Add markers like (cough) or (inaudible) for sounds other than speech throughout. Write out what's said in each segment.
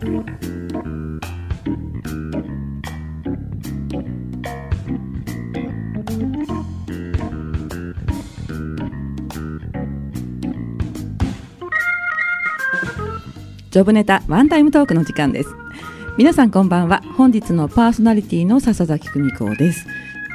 ジョブネタワンタイムトークの時間です。皆さんこんばんは。本日のパーソナリティの笹崎久美子です。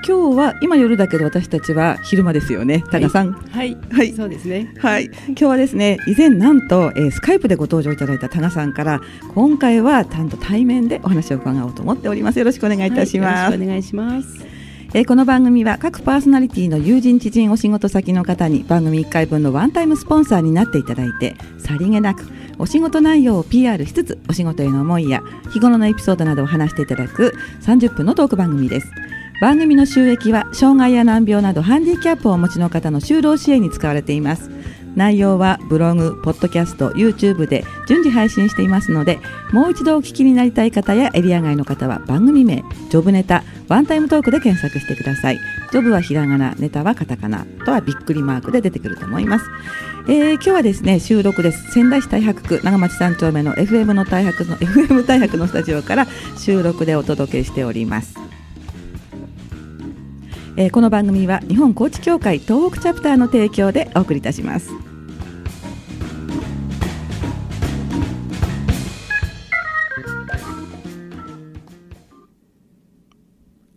今日は今夜だけど私たちは昼間ですよね。多賀さん。はい、はい、そうですね。はい。今日はですね以前なんと、えー、スカイプでご登場いただいた多賀さんから今回はちゃんと対面でお話を伺おうと思っております。よろしくお願いいたします、はい、お願いします。えー、この番組は各パーソナリティの友人知人お仕事先の方に番組1回分のワンタイムスポンサーになっていただいてさりげなくお仕事内容を PR しつつお仕事への思いや日頃のエピソードなどを話していただく30分のトーク番組です番組の収益は障害や難病などハンディキャップをお持ちの方の就労支援に使われています。内容はブログ、ポッドキャスト、YouTube で順次配信していますのでもう一度お聞きになりたい方やエリア外の方は番組名、ジョブネタ、ワンタイムトークで検索してください。ジョブはひらがな、ネタはカタカナとはびっくりマークで出てくると思います、えー、今日はですね収録です。仙台市太白区長町三丁目の FM の太白の FM 太白のスタジオから収録でお届けしております。えー、この番組は日本高知協会東北チャプターの提供でお送りいたします。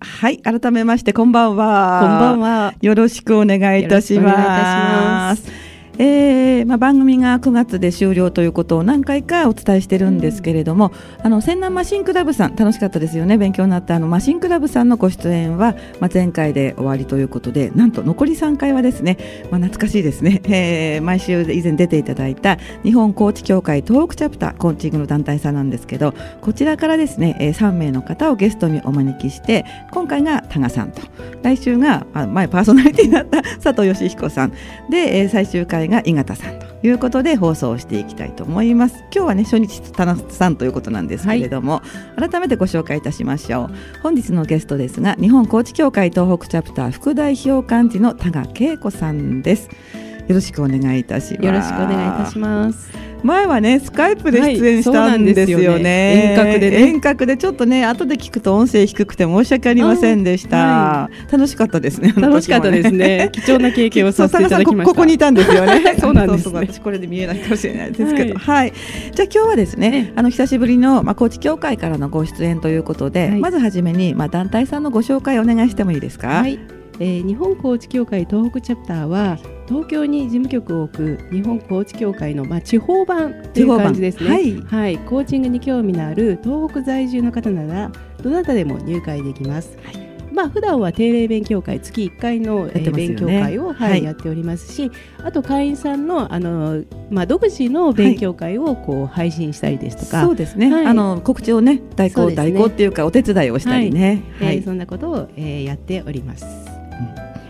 はい、改めましてこんばんは。こんばんは。よろしくお願いいたします。えーまあ、番組が9月で終了ということを何回かお伝えしてるんですけれども、うん、あの仙南マシンクラブさん楽しかったですよね。勉強になったあのマシンクラブさんのご出演は、まあ、前回で終わりということでなんと残り3回はですね、まあ、懐かしいですね、(laughs) えー、毎週以前出ていただいた日本コーチ協会東北チャプターコーチングの団体さんなんですけどこちらからですね、えー、3名の方をゲストにお招きして今回が多賀さんと来週があ前パーソナリティになった佐藤義彦さん。で、えー、最終回が井形さんということで放送していきたいと思います。今日はね初日田中さんということなんですけれども、はい、改めてご紹介いたしましょう。本日のゲストですが日本高知協会東北チャプター副代表幹事の田賀恵子さんです。よろしくお願いいたします。よろしくお願いいたします前はねスカイプで出演したんですよね。はい、よね。遠隔で、ね、遠隔でちょっとね後で聞くと音声低くて申し訳ありませんでした、はい、楽しかったですね楽しかったですね。(laughs) 貴重な経験をさせていただきました。ここにいたんですよね。(laughs) そうなんです、ね、私これで見えないかもしれないですけど、はい、じゃあ今日はですねあの久しぶりのまあ高知協会からのご出演ということで、まずはじめにまあ団体さんのご紹介お願いしてもいいですか？はいえー、日本コーチ協会東北チャプターは東京に事務局を置く日本コーチ協会の、まあ、地方版という感じですね、はい、はい、コーチングに興味のある東北在住の方ならどなたでも入会できます。はい。まあ普段は定例勉強会月1回の、ね、えー、勉強会を、やっておりますしあと会員さんのあの、まあ、独自の勉強会をこう、配信したりですとか。そうですね、はい、あの告知をね代行、ね、代行っていうかお手伝いをしたりね、はい、えー、そんなことを、えー、やっております。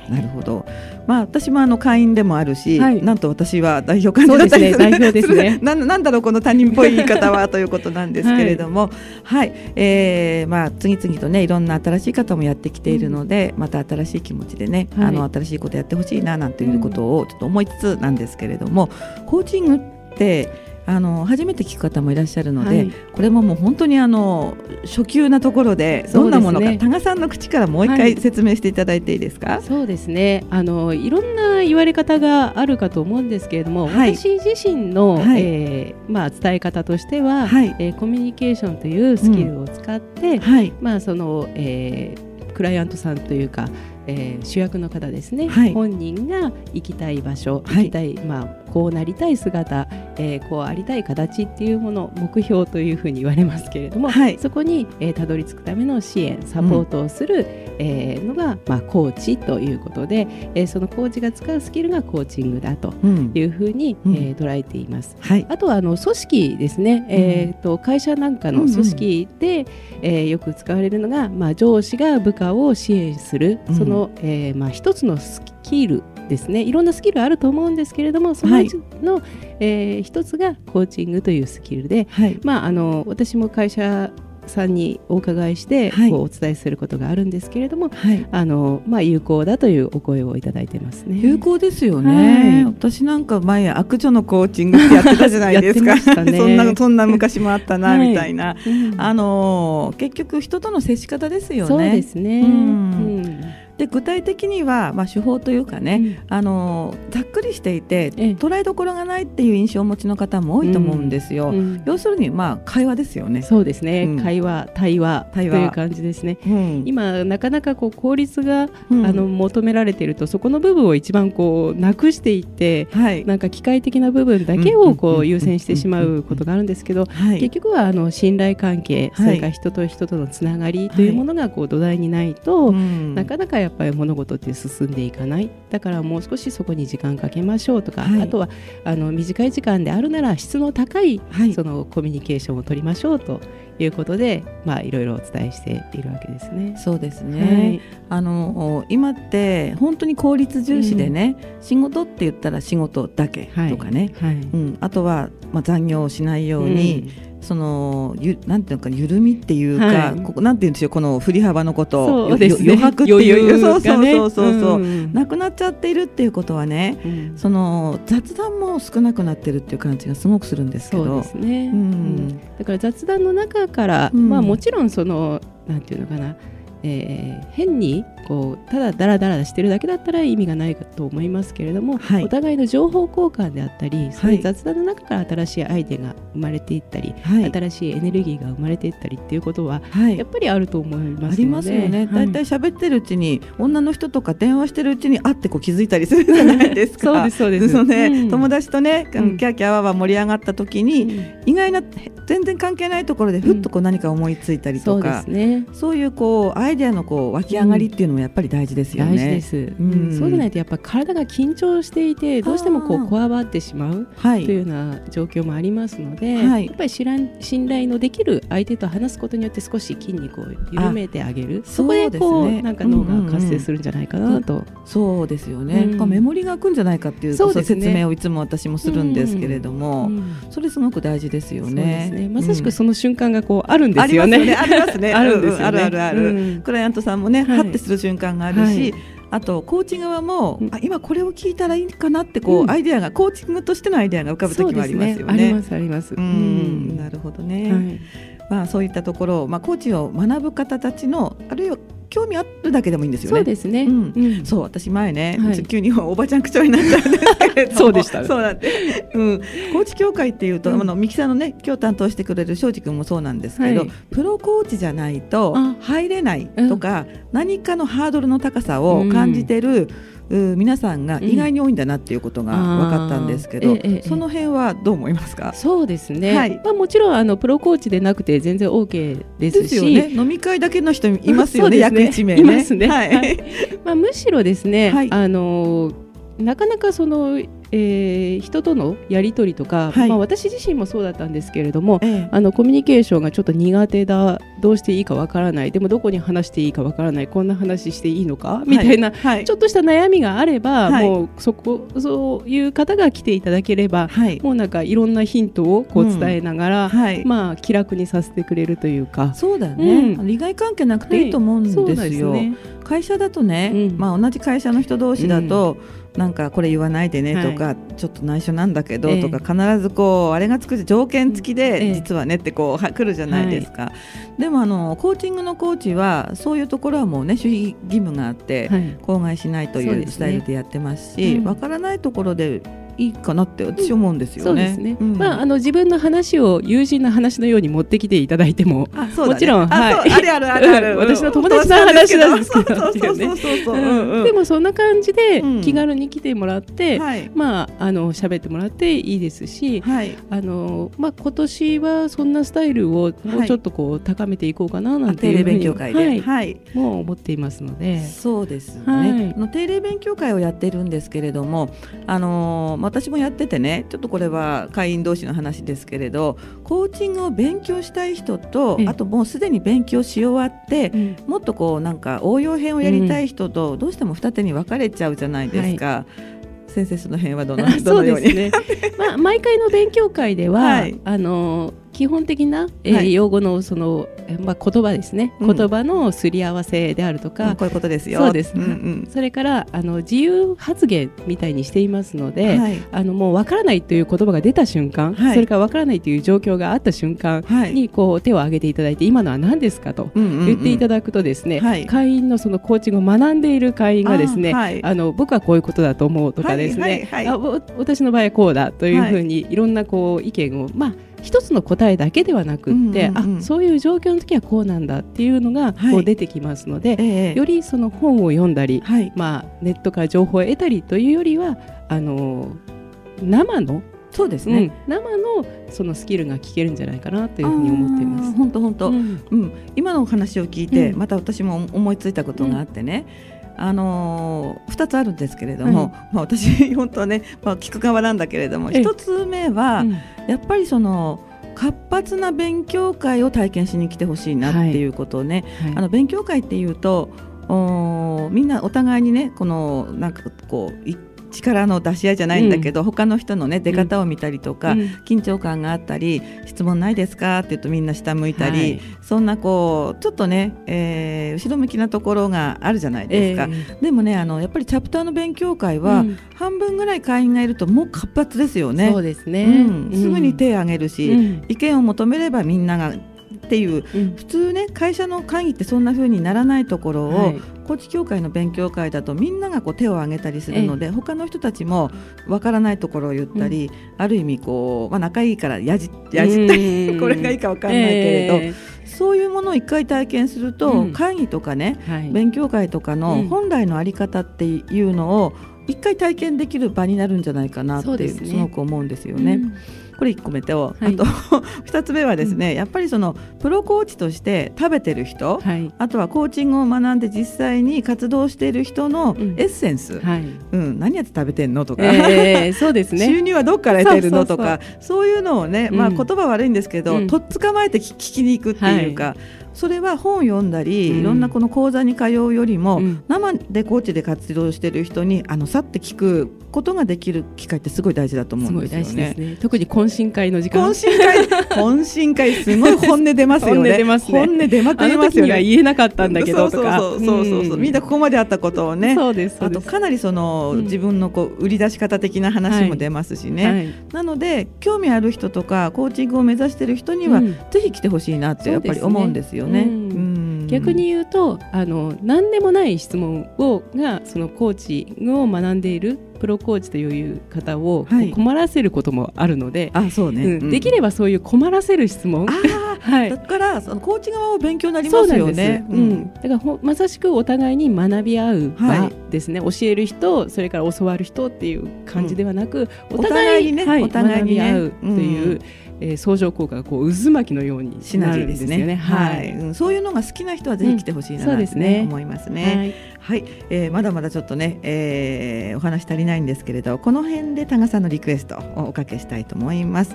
なるほど。まあ私もあの会員でもあるし、はい、なんと私は代表幹事だったりする、ね、代表ですね。(laughs) ななんだろうこの他人っぽい言い方はということなんですけれども、(laughs) はい、はい、えー、まあ次々とねいろんな新しい方もやってきているので、うん、また新しい気持ちでね、はい、あの新しいことやってほしいななんていうことをちょっと思いつつなんですけれども、うん、コーチングってあの初めて聞く方もいらっしゃるので、はい、これももう本当にあの初級なところでどんなものか、ね、多賀さんの口からもう一回説明していただいていいですか、はい、そうですね。あのいろんな言われ方があるかと思うんですけれども、はい、私自身の、はい、えー、まあ、伝え方としては、はい、えー、コミュニケーションというスキルを使って、うん、まあそのえー、クライアントさんというかえー、主役の方ですね、はい、本人が行きたい場所、行きたい、まあ、こうなりたい姿、えー、こうありたい形っていうもの目標というふうに言われますけれども、はい、そこに、えー、たどり着くための支援サポートをする、うん、えー、のが、まあ、コーチということで、えー、そのコーチが使うスキルがコーチングだというふうに、うん、えー、捉えています。はい、あとはあの組織ですね、えーと、会社なんかの組織で、うんうん、えー、よく使われるのが、まあ、上司が部下を支援するそのえー、まあ、一つのスキルですね。いろんなスキルあると思うんですけれどもそのうちの、はい、えー、一つがコーチングというスキルで、はい、まあ、あの私も会社さんにお伺いして、はい、こうお伝えすることがあるんですけれども、はい、あのまあ有効だというお声をいただいてますね。有効ですよね。はい、私なんか前悪女のコーチングってやってたじゃないですか。ね、(laughs) そんなそんな昔もあったなみたいな、うん、あの結局人との接し方ですよね。そうですね。うん、うんで具体的には、まあ、手法というかね、うん、あのざっくりしていて捉えどころがないっていう印象をお持ちの方も多いと思うんですよ。うん、要するに、まあ、会話ですよね。そうですね、うん、会話対話という感じですね。今なかなかこう効率が、あの求められているとそこの部分を一番こうなくしていって、はい、なんか機械的な部分だけをこう優先してしまうことがあるんですけど、結局はあの信頼関係、それから人と人とのつながりというものがこう土台にないと、なかなかやっぱり物事って進んでいかない。だからもう少しそこに時間かけましょうとか、はい、あとはあの短い時間であるなら質の高い、はい、そのコミュニケーションを取りましょうということで、まあ、いろいろお伝えしているわけですね。そうですね、はい、あの今って本当に効率重視でね、うん、仕事って言ったら仕事だけとかね、はい。はい、うん、あとは、まあ、残業をしないように、うんそのゆなんていうか緩みっていうか、はい、ここなんていうんでしょうこの振り幅のことそうです、ね、余白っていう、そうそうそうそうそう、うん、なくなっちゃっているっていうことはね、うん、その雑談も少なくなってるっていう感じがすごくするんですけど。そうですね、うん、だから雑談の中から、まあもちろんそのなんていうのかなえー、変にこうただだらだらしてるだけだったら意味がないと思いますけれども、はい、お互いの情報交換であったり、そういう雑談の中から新しいアイデアが生まれていったり、はい、新しいエネルギーが生まれていったりっていうことは、はい、やっぱりあると思います、ね、ありますよね。だいたい喋ってるうちに、女の人とか電話してるうちにあってこう気づいたりするじゃないですか。そうですそうです。ね、うん、友達とね、キャーキャーわわ盛り上がった時に、うん、意外な全然関係ないところでふっとこう何か思いついたりとか、うん、そうですね。そういうこうアイデアのこう湧き上がりっていうのもやっぱり大事ですよね。大事です、うん、そうでないとやっぱり体が緊張していてどうしてもこうこわばってしまうというような状況もありますので、はい、やっぱり信頼のできる相手と話すことによって少し筋肉を緩めてあげる。そこでこう、ね、なんか脳が活性するんじゃないかなと、うん。うんうん、そうですよね、うん、メモリが空くんじゃないかっていうそう、ね、説明をいつも私もするんですけれども、うんうん、それすごく大事ですよね、ね、まさしくその瞬間がこうあるんですよね、ありますね。(laughs) あるんですよね。あるあるある、クライアントさんもね、はい、はってする瞬間があるし、はい。あとコーチ側も、うん、あ今これを聞いたらいいかなってこう、うん、アイデアがコーチングとしてのアイデアが浮かぶ時もありますよね。ね。ありますあります。うん、なるほどね。はい、まあそういったところ、まあコーチを学ぶ方たちのあるいは興味あるだけでもいいんですよね。そうですね。うん、そう私前ね、はい、急におばちゃん口調になっちゃうんですけれど。そうでした、そうなんで、うん、コーチ協会っていうと、うん、あのミキさんのね今日担当してくれる庄司君もそうなんですけど、はい、プロコーチじゃないと入れないとか、何かのハードルの高さを感じてる、うん皆さんが意外に多いんだなっていうことが分かったんですけど、うんええ、その辺はどう思いますか？そうですね、はい、まあ、もちろんあのプロコーチでなくて全然 OK ですし。ね、飲み会だけの人いますよね、ね。約1名ね。いますね、はい、はい、まあ、むしろですね、はい、あのなかなかそのえー、人とのやり取りとか、はい、まあ、私自身もそうだったんですけれども、ええ、あのコミュニケーションがちょっと苦手だどうしていいかわからないでもどこに話していいかわからないこんな話していいのかみたいな、はい、ちょっとした悩みがあれば、はい、もうそこそういう方が来ていただければ、もうなんかいろんなヒントをこう伝えながら、うん、まあ、気楽にさせてくれるというか。そうだね、うん、利害関係なくていいと思うんですよ。ね、会社だとね、うん、まあ、同じ会社の人同士だと、なんかこれ言わないでねとか、はい、ちょっと内緒なんだけどとか、必ずこうあれがつく条件付きで実はねってこう来るじゃないですか、はい、でもあのコーチングのコーチはそういうところはもうね守秘義務があって、口外しないというスタイルでやってますしわ、からないところでいいかなって私思うんですよね。ね。うん、まああの自分の話を友人の話のように持ってきていただいても、ね、もちろんはい、あるあるあるある。(laughs) 私の友達の話なんですけど、でもそんな感じで気軽に来てもらって、うん、まああの喋ってもらっていいですし、はい、あのまあ今年はそんなスタイルをもうちょっとこう高めていこうかななんていうふうに、はい、はい、もう思っていますので、そうですね。はい、の定例勉強会をやってるんですけれども、あのまあ私もやっててねちょっとこれは会員同士の話ですけれどコーチングを勉強したい人とあともうすでに勉強し終わって、うん、もっとこうなんか応用編をやりたい人とどうしても二手に分かれちゃうじゃないですか。はい先生その辺はどの (laughs) どのように。ねまあ、毎回の勉強会では、はい、あの基本的な、えー、はい、用語のその、まあ、言葉ですね、うん、言葉のすり合わせであるとか、うん、こういうことですよ。そうです、うんうん、それからあの自由発言みたいにしていますので、はい、あのもう分からないという言葉が出た瞬間、はい、それから分からないという状況があった瞬間にこう手を挙げていただいて今のは何ですかと言っていただくとですね、会員のそのコーチングを学んでいる会員がですねあ、の僕はこういうことだと思うとかですね、あ私の場合はこうだというふうにいろんなこう意見をまあ一つの答えだけではなくって、うんうんうん、あそういう状況の時はこうなんだっていうのがこう出てきますので、はいえー、よりその本を読んだり、はい、まあ、ネットから情報を得たりというよりはあの生のそうですね、うん、生のそのスキルが聞けるんじゃないかなというふうに思っています。本当本当、うん、今のお話を聞いて、また私も思いついたことがあってね。あのー、2つあるんですけれども、はい、まあ、私本当はね、まあ、聞く側なんだけれども1つ目は、やっぱりその活発な勉強会を体験しに来てほしいなってい。うことをね、はい。はい、あの勉強会っていうとおみんなお互いにねこのなんかこう力の出し合いじゃないんだけど、うん、他の人のね出方を見たりとか、うん、緊張感があったり質問ないですかって言うとみんな下向いたり、はい、そんなこうちょっとね、えー、後ろ向きなところがあるじゃないですか、えー、でもねあのやっぱりチャプターの勉強会は、うん、半分ぐらい会員がいるともう活発ですよね。そうですね、すぐに手を挙げるし、意見を求めればみんながっていう、うん、普通ね会社の会議ってそんな風にならないところを、はい、高知協会の勉強会だとみんながこう手を挙げたりするので、他の人たちもわからないところを言ったり、うん、ある意味こう、まあ、仲いいからやじやじったり (laughs) これがいいかわかんないけれど。えーそういうものを一回体験すると、うん、会議とかね、はい、勉強会とかの本来の在り方っていうのを一回体験できる場になるんじゃないかなって、すごく思うんですよね。うんこれ1個目と、はい、あと (laughs) 2つ目はですね、うん、やっぱりそのプロコーチとして食べてる人、はい、あとはコーチングを学んで実際に活動している人のエッセンス、うん、はい。うん、何やって食べてんのとか、えー、そうですね。(laughs) 収入はどっから得てるのとかそういうのをね、まあ、言葉悪いんですけど、とっ捕まえて聞きに行くっていうか。それは本を読んだり、うん、いろんなこの講座に通うよりも、うん、生でコーチで活動している人にあのさって聞くことができる機会ってすごい大事だと思うんですよね。ね特に懇親会の時間。懇親会、(laughs) 懇親会すごい本音出ますよね。本音出ますね。本音出まくりますよね。言えなかったんだけどとか。そうそうそうそう、みんなここまであったことをね。そうですあとかなりその、自分のこう売り出し方的な話も出ますしね。はいはい、なので興味ある人とかコーチングを目指している人には、ぜひ来てほしいなってやっぱり思うんですよね。うん。逆に言うとあの何でもない質問をがそのコーチを学んでいるプロコーチという方を困らせることもあるので、はい、あそうね、うん、できればそういう困らせる質問、はい、だからそのコーチ側を勉強になりますよね。ううん、だからまさしくお互いに学び合う場ですね、はい、教える人それから教わる人っていう感じではなく、うん、お互いにね、はい、お互いに、ね、学び合うという。えー、相乗効果がこう渦巻きのようになるんですよね。はい、うん、そういうのが好きな人はぜひ来てほしいなと、ね。うんね、思いますね。はい、はい、えー、まだまだちょっとね、えー、お話足りないんですけれど、この辺で多賀さんのリクエストをおかけしたいと思います。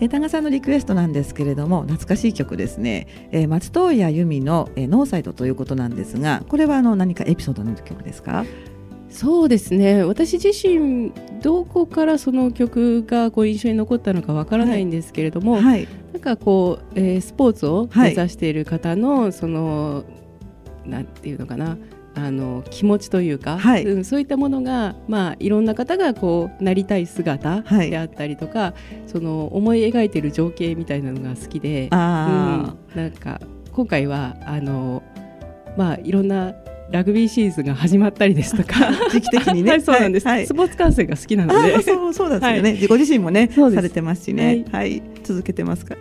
えー、多賀さんのリクエストなんですけれども懐かしい曲ですね、えー、松任谷由実の、えー、ノーサイドということなんですがこれはあの何かエピソードの曲ですか？そうですね。私自身どこからその曲がこう印象に残ったのかわからないんですけれども、はい。はい、なんかこう、えー、スポーツを目指している方の、はい、そのなんていうのかなあの気持ちというか、はい。うん、そういったものが、まあ、いろんな方がこうなりたい姿であったりとか、はい、その思い描いている情景みたいなのが好きで、うん、なんか今回はあの、まあ、いろんなラグビーシーズンが始まったりですとか。(laughs) 時期的にね、はい、そうなんです、はい、スポーツ観戦が好きなので。そうそうですよね、はい、ご自身もねされてますしね、はい、続けてますか。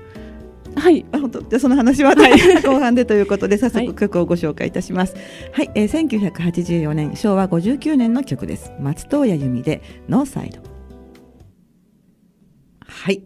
はい、あ本当？じゃその話は、はい、(laughs) 後半でということで早速曲をご紹介いたします。はい、えー、1984年昭和59年の曲です。松任谷由実でノーサイド。はい。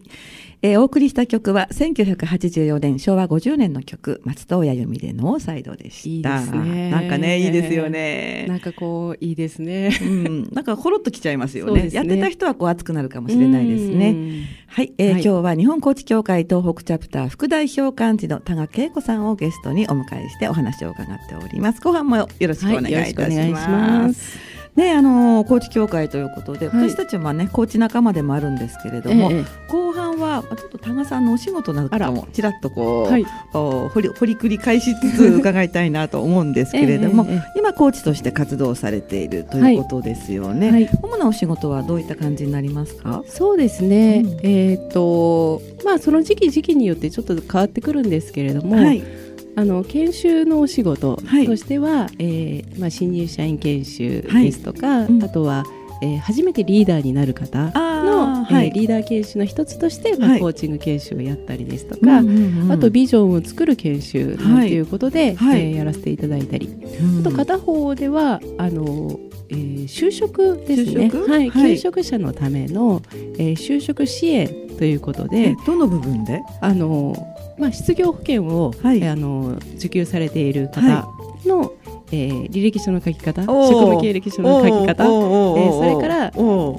えー、お送りした曲は1984年昭和50年の曲松任谷由実でノーサイドでした。いいでなんかねいいですよね。なんかこういいですね。うん。なんかほろっときちゃいますよね、ね、やってた人はこう熱くなるかもしれないですね。はい、えー、はい、今日は日本コーチ協会東北チャプター副代表幹事の多賀恵子さんをゲストにお迎えしてお話を伺っております。後半もよろしくお願いいたします、はいねあのコーチ協会ということで、私たちはねコーチ仲間でもあるんですけれども、後半はちょっと多賀さんのお仕事なんかもちらっとこう、はい、掘り掘り繰り返しつつ伺いたいなと思うんですけれども、(laughs) 今コーチとして活動されているということですよね。はい、主なお仕事はどういった感じになりますか？そうですね。うん、えっ、とまあその時期時期によってちょっと変わってくるんですけれども。はいあの研修のお仕事としては、はい、えー、まあ、新入社員研修ですとか、はいうん、あとは、えー、初めてリーダーになる方の、はい、えー、リーダー研修の一つとして、まあ、コーチング研修をやったりですとか、あとビジョンを作る研修ということで、はい、えー、やらせていただいたり、あと片方ではあのえー、就職ですね、はい、求職者のための、えー、就職支援ということで、どの部分で？あのまあ、失業保険を、はい、あの受給されている方の、はい、えー、履歴書の書き方職務経歴書の書き方、えー、それから、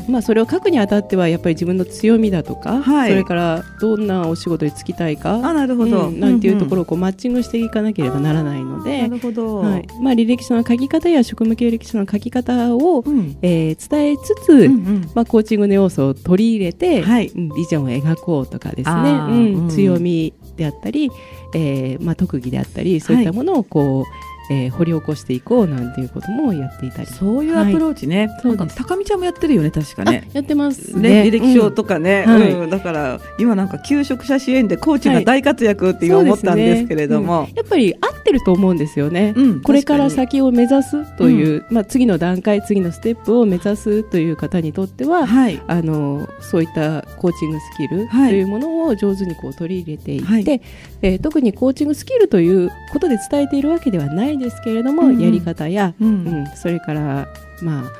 まあ、それを書くにあたってはやっぱり自分の強みだとか、はい、それからどんなお仕事に就きたいかあなるほど、うん、なんていうところをこうマッチングしていかなければならないのでなるほど、はい。まあ、履歴書の書き方や職務経歴書の書き方を、うん、えー、伝えつつ、うんうん、まあ、コーチングの要素を取り入れて、はい、ビジョンを描こうとかですね、うん、強みであったり、えーまあ、特技であったりそういったものをこう、はいえー、掘り起こしていこうなんていうこともやっていたり。そういうアプローチね、はい、なんか高見ちゃんもやってるよね確かね。やってますね、ね、履歴書とかね、うんうん、だから今なんか求職者支援でコーチが大活躍っていう思ったんですけれども、ね。うん、やっぱり合ってると思うんですよね、これから先を目指すという、まあ、次の段階次のステップを目指すという方にとっては、はい、あのそういったコーチングスキルというものを上手にこう取り入れていって、はい、えー、特にコーチングスキルということで伝えているわけではないですけれども、うんうん、やり方や、うん、うん、それからまあ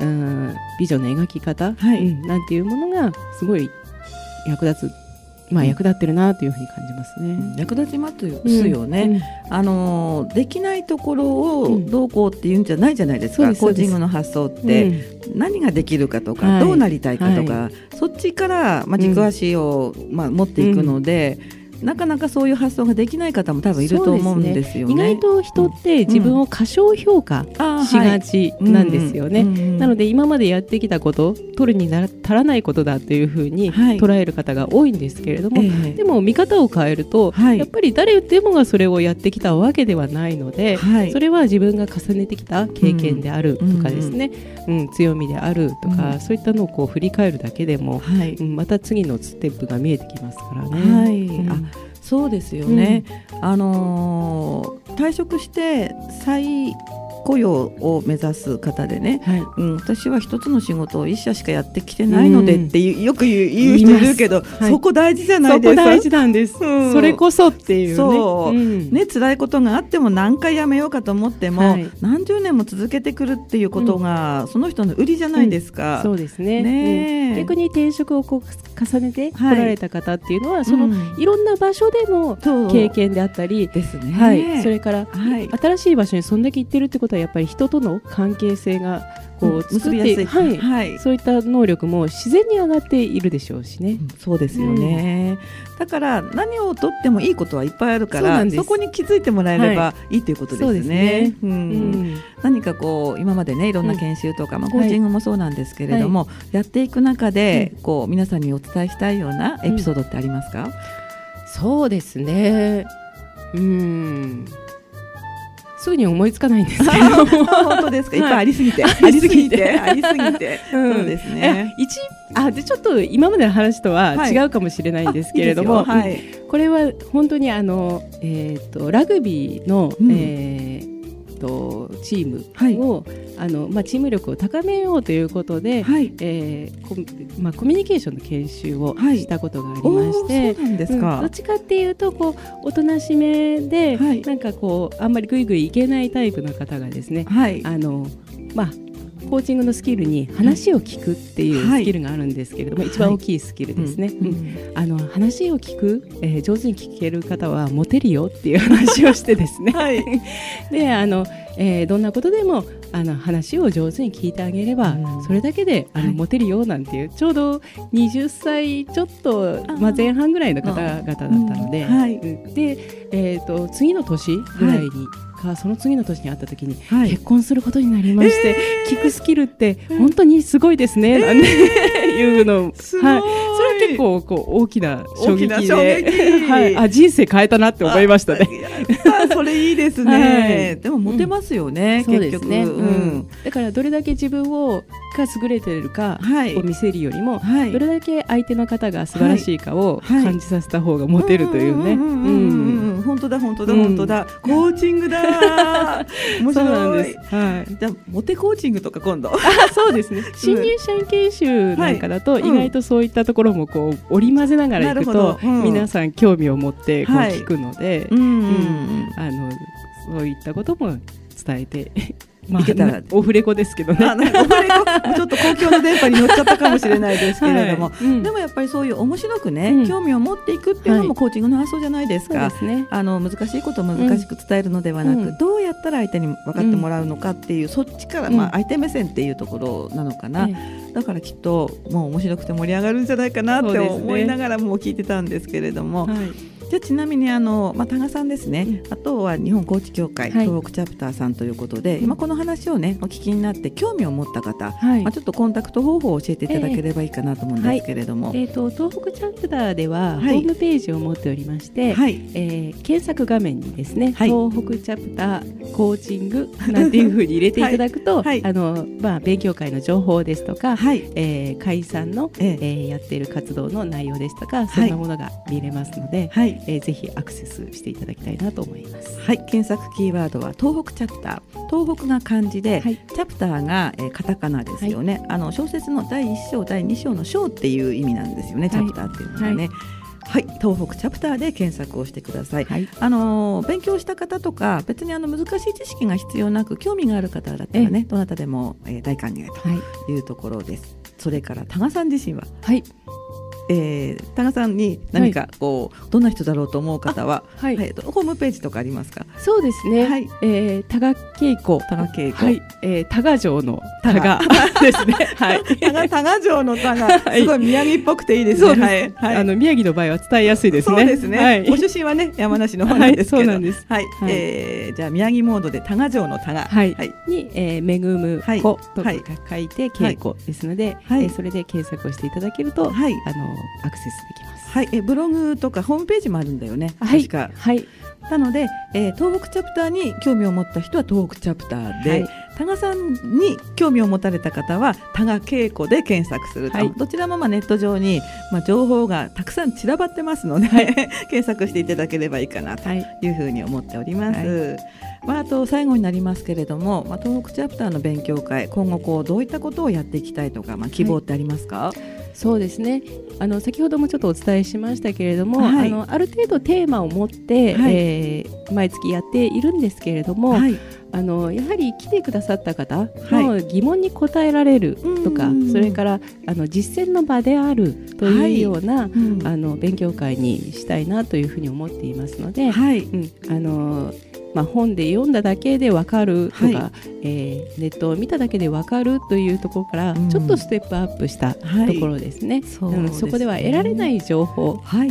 うんビジョンの描き方、はい、うん、なんていうものがすごい役立つまあ、役立ってるなというふうに感じますね。役立ちますよね、うん、あのできないところをどうこうっていうんじゃないじゃないですか、うん、コーチングの発想って、何ができるかとか、どうなりたいかとか、はい、そっちから、まあ、軸足を、まあ、持っていくので。なかなかそういう発想ができない方も多分いると思うんですよね。ね意外と人って自分を過小評価しがちなんですよね。なので今までやってきたこと取るにな足らないことだというふうに捉える方が多いんですけれども、はい、でも見方を変えると、はい、やっぱり誰でもがそれをやってきたわけではないので、はい、それは自分が重ねてきた経験であるとかですね、うん、うん、強みであるとか、うん、そういったのをこう振り返るだけでも、うん、また次のステップが見えてきますからね。はい、あそうですよね、うん、あのー、退職して再雇用を目指す方でね、はい、うん、私は一つの仕事を一社しかやってきてないのでっていう、よく言う言う人いるけど、はい、そこ大事じゃないですか。大事なんです、うん、それこそっていうね。そう、うん、ね辛いことがあっても何回やめようかと思っても、はい、何十年も続けてくるっていうことが、その人の売りじゃないですか。そうですね。ね逆に転職をこう重ねて来られた方っていうのは、そのいろんな場所での経験であったり、ですね。はい。それから、はい、新しい場所にそんだけ行ってるってことはやっぱり人との関係性がこう作って、はい、はい、そういった能力も自然に上がっているでしょうしね。うん、そうですよね、うん、だから何をとってもいいことはいっぱいあるからそこに気づいてもらえればい。いということですね。うん、何かこう今までねいろんな研修とか、まあ、コーチングもそうなんですけれども、はい、やっていく中で、こう皆さんにお伝えしたいようなエピソードってありますか、そうですね。うんすぐに思いつかないんですけど。(laughs) 本当ですか、い、っぱい (laughs) ありすぎて、ありすぎて。ありすぎて、そうですね。一あでちょっと今までの話とは違うかもしれないんですけれども、はい、これは本当にあの、えーと、ラグビーの、うん、えーとチームを、はい、あのまあ、チーム力を高めようということで、はい、えーこまあ、コミュニケーションの研修をしたことがありまして、はい、うん、どっちかっていうとこうおとなしめで、はい、なんかこうあんまりぐいぐいいけないタイプの方がですね、はい、あのまあコーチングのスキルに話を聞くっていうスキルがあるんですけれども、はい、一番大きいスキルですね、うん、あの話を聞く、えー、上手に聞ける方はモテるよっていう話をしてですね、はい、(laughs) であの、えー、どんなことでもあの話を上手に聞いてあげれば、うん、それだけであの、はい、モテるよなんていうちょうど20歳ちょっとまあ、前半ぐらいの方々だったので、はい、で、えーと、次の年ぐらいに、かその次の年に会った時に、はい、結婚することになりまして、えー、聞くスキルって本当にすごいですね、えー、なんていうの、はい、それは結構こう大きな衝撃ではい、あ人生変えたなって思いましたね。それいいですね、はい、でもモテますよね、うん、結局。ね、うん、だからどれだけ自分をが優れているかを見せるよりも、はい、どれだけ相手の方が素晴らしいかを感じさせた方がモテるというね。本当だ本当だ本当だ、コーチングだ。(laughs) 面白い。はい、じゃモテコーチングとか今度。あそうですね。新入社員研修なんかだと、意外とそういったところもこう織り交ぜながらいくと、皆さん興味を持ってこう聞くので、うん。あのそういったことも伝えてまあ、オフレコですけどね。オフレコちょっと公共の電波に乗っちゃったかもしれないですけれども、はい。うん、でもやっぱりそういう面白くね、うん、興味を持っていくっていうのもコーチングの発想じゃないですか。はい、すね、あの難しいことを難しく伝えるのではなく、うん、どうやったら相手に分かってもらうのかっていう、そっちからまあ相手目線っていうところなのかな。だからきっともう面白くて盛り上がるんじゃないかなって思いながらも聞いてたんですけれども。はいじゃちなみにあの、まあ、多賀さんですね、うん、あとは日本コーチ協会、はい、東北チャプターさんということで、今この話をねお聞きになって興味を持った方、はい、まあ、ちょっとコンタクト方法を教えていただければいいかなと思うんですけれども、えー、えー、と東北チャプターでは、ホームページを持っておりまして、はい、えー、検索画面にですね、東北チャプターコーチング (laughs) なんていうふうに入れていただくと、(laughs) あのまあ、勉強会の情報ですとか、はい、えー、会さんの、ええ。ー、やっている活動の内容ですとかそんなものが見れますので、はい、えー、ぜひアクセセスしていただきたいなと思います。はい、検索キーワードは東北チャプター。東北が漢字で、はい、チャプターが、えー、カタカナですよね。はい、あの小説の第一章、第二章の章っていう意味なんですよね。チャプターっていうのはね。はい、東北チャプターで検索をしてください。はい、あの勉強した方とか別にあの難しい知識が必要なく興味がある方だったらねどなたでも、えー、大歓迎というところです。それから多賀さん自身は、はい、えー、多賀さんに何かこう、はい、どんな人だろうと思う方は、はい、はい、ホームページとかありますか？そうですね。はい、えー、多賀稽古、多賀稽古、はい、えー、多賀城の多賀。(laughs) ですね。はい、多賀多賀城の多賀、(laughs) すごい宮城っぽくていいですね。はい、はい、あの宮城の場合は伝えやすいですね。そうですね。はい、ご出身はね山梨の方なんですけど、そうなんです。はい、はい、えー、じゃあ宮城モードで多賀城の多賀、はい、はい、に、えー、恵む子とか書いて稽古ですので、はい、えー、それで検索をしていただけると、はい、あのアクセスできます。はい、えブログとかホームページもあるんだよね。はい、はい。なので、えー、東北チャプターに興味を持った人は東北チャプターで、はい、多賀さんに興味を持たれた方は多賀稽古で検索すると、はい、どちらもまあネット上に、まあ、情報がたくさん散らばってますので、はい、(laughs) 検索していただければいいかなとい。うふうに思っております。まあ、あと最後になりますけれども、まあ、東北チャプターの勉強会今後こうどういったことをやっていきたいとか、まあ、希望ってありますか、そうですね。あの先ほどもちょっとお伝えしましたけれども、はい、あのある程度テーマを持って、はい、えー、毎月やっているんですけれども、はい、あのやはり来てくださった方の疑問に答えられるとか、それからあの実践の場であるというような、うん、あの勉強会にしたいなというふうに思っていますので、はい。うん、あのまあ、本で読んだだけで分かるとか、はい、えー、ネットを見ただけで分かるというところから、ちょっとステップアップしたところですね。はい、そ、ね、そこでは得られない情報を、はい、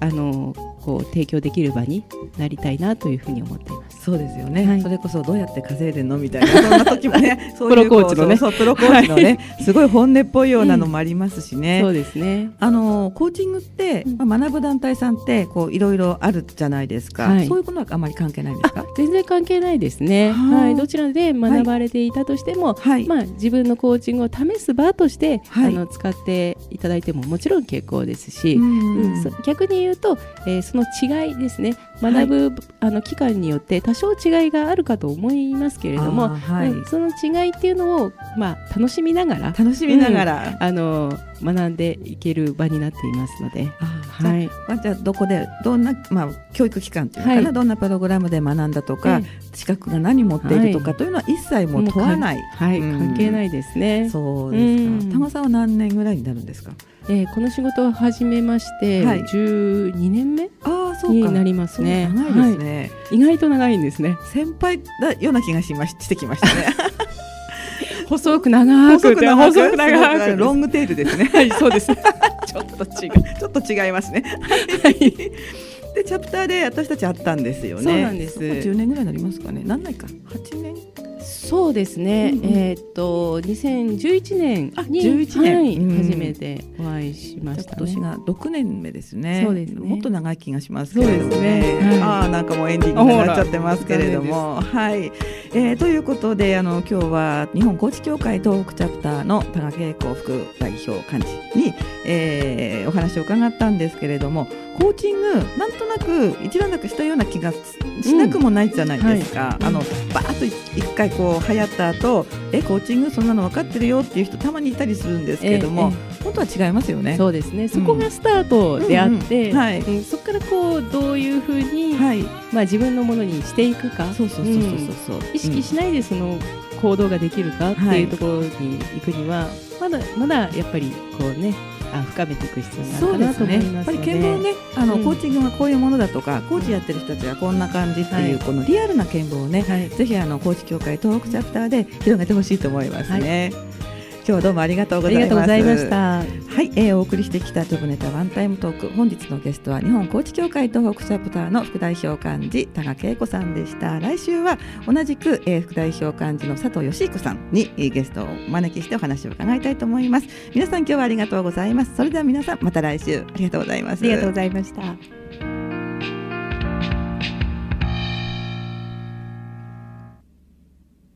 あのこう提供できる場になりたいなというふうに思っています。そうですよね。はい、それこそどうやって稼いでんのみたいなそんな時もね、(laughs) そういうプロコーチのね、プロコーチのね、はい、すごい本音っぽいようなのもありますしね。うん、そうですね。あのコーチングって、まあ、学ぶ団体さんってこういろいろあるじゃないですか、はい、そういうことはあまり関係ないですか？全然関係ないですね。はい、どちらで学ばれていたとしても、はい、まあ自分のコーチングを試す場として、あの使っていただいてももちろん結構ですし、うん、逆に言うと、えー、その違いですね。学ぶ、はい、あの期間によって多少違いがあるかと思いますけれども、はい、その違いっていうのを、まあ、楽しみながら楽しみながら、うん、あの学んでいける場になっていますので。はい、まあ、じゃあどこでどんな、まあ、教育機関というかな、はい、どんなプログラムで学んだとか、資格が何持っているとかというのは一切も問わない、はい、うん、関係ないですね。そうですか。玉さんは何年ぐらいになるんですか？えー、この仕事を始めまして、はい、12年目になりますね。長いですね、はい、意外と長いんですね。先輩だような気がしまししてきましたね。(laughs) 細く長くて細く長くロングテールですね。はい、そうです。(laughs) ちょっと違う。ちょっと違いますね。はい。でチャプターで私たち会ったんですよね。そうなんです。10年ぐらいになりますかね。なんないか。8年。そうですね。うんうん、えっと2011年に11年、はい、初めてお会いしました、ね、今年が6年目ですね。そうですね。もっと長い気がしますけれどもね。ねはい、ああなんかもうエンディングになっちゃってますけれども、はい。えー、ということであの今日は日本コーチ協会東北チャプターの多賀恵子副代表幹事に、えー、お話を伺ったんですけれども。コーチングなんとなく一段落したような気がしなくもないじゃないですか、うんはい、あのバーッと一回こう流行った後えコーチングそんなの分かってるよっていう人たまにいたりするんですけれども、え本当は違いますよね。そうですね。そこがスタートであって、はい、そこからこうどういうふうに、はい、まあ、自分のものにしていくか。そうそうそうそうそう、意識しないでその行動ができるかっていうところに行くには、まだまだやっぱりこうねあ深めていく必要があるかなと思います、ね、やっぱり見聞ねあの、うん、コーチングはこういうものだとかコーチやってる人たちはこんな感じっていう、はい、このリアルな見聞をね、はい、ぜひあのコーチ協会東北チャプターで広げてほしいと思いますね。はい今日どうもありがとうございました。はい、えー、お送りしてきたジョブネタワンタイムトーク。本日のゲストは日本コーチ協会東北チャプターの副代表幹事多賀恵子さんでした。来週は同じく、えー、副代表幹事の佐藤義彦さんに、えー、ゲストをお招きしてお話を伺いたいと思います。皆さん今日はありがとうございます。それでは皆さんまた来週。ありがとうございます。ありがとうございました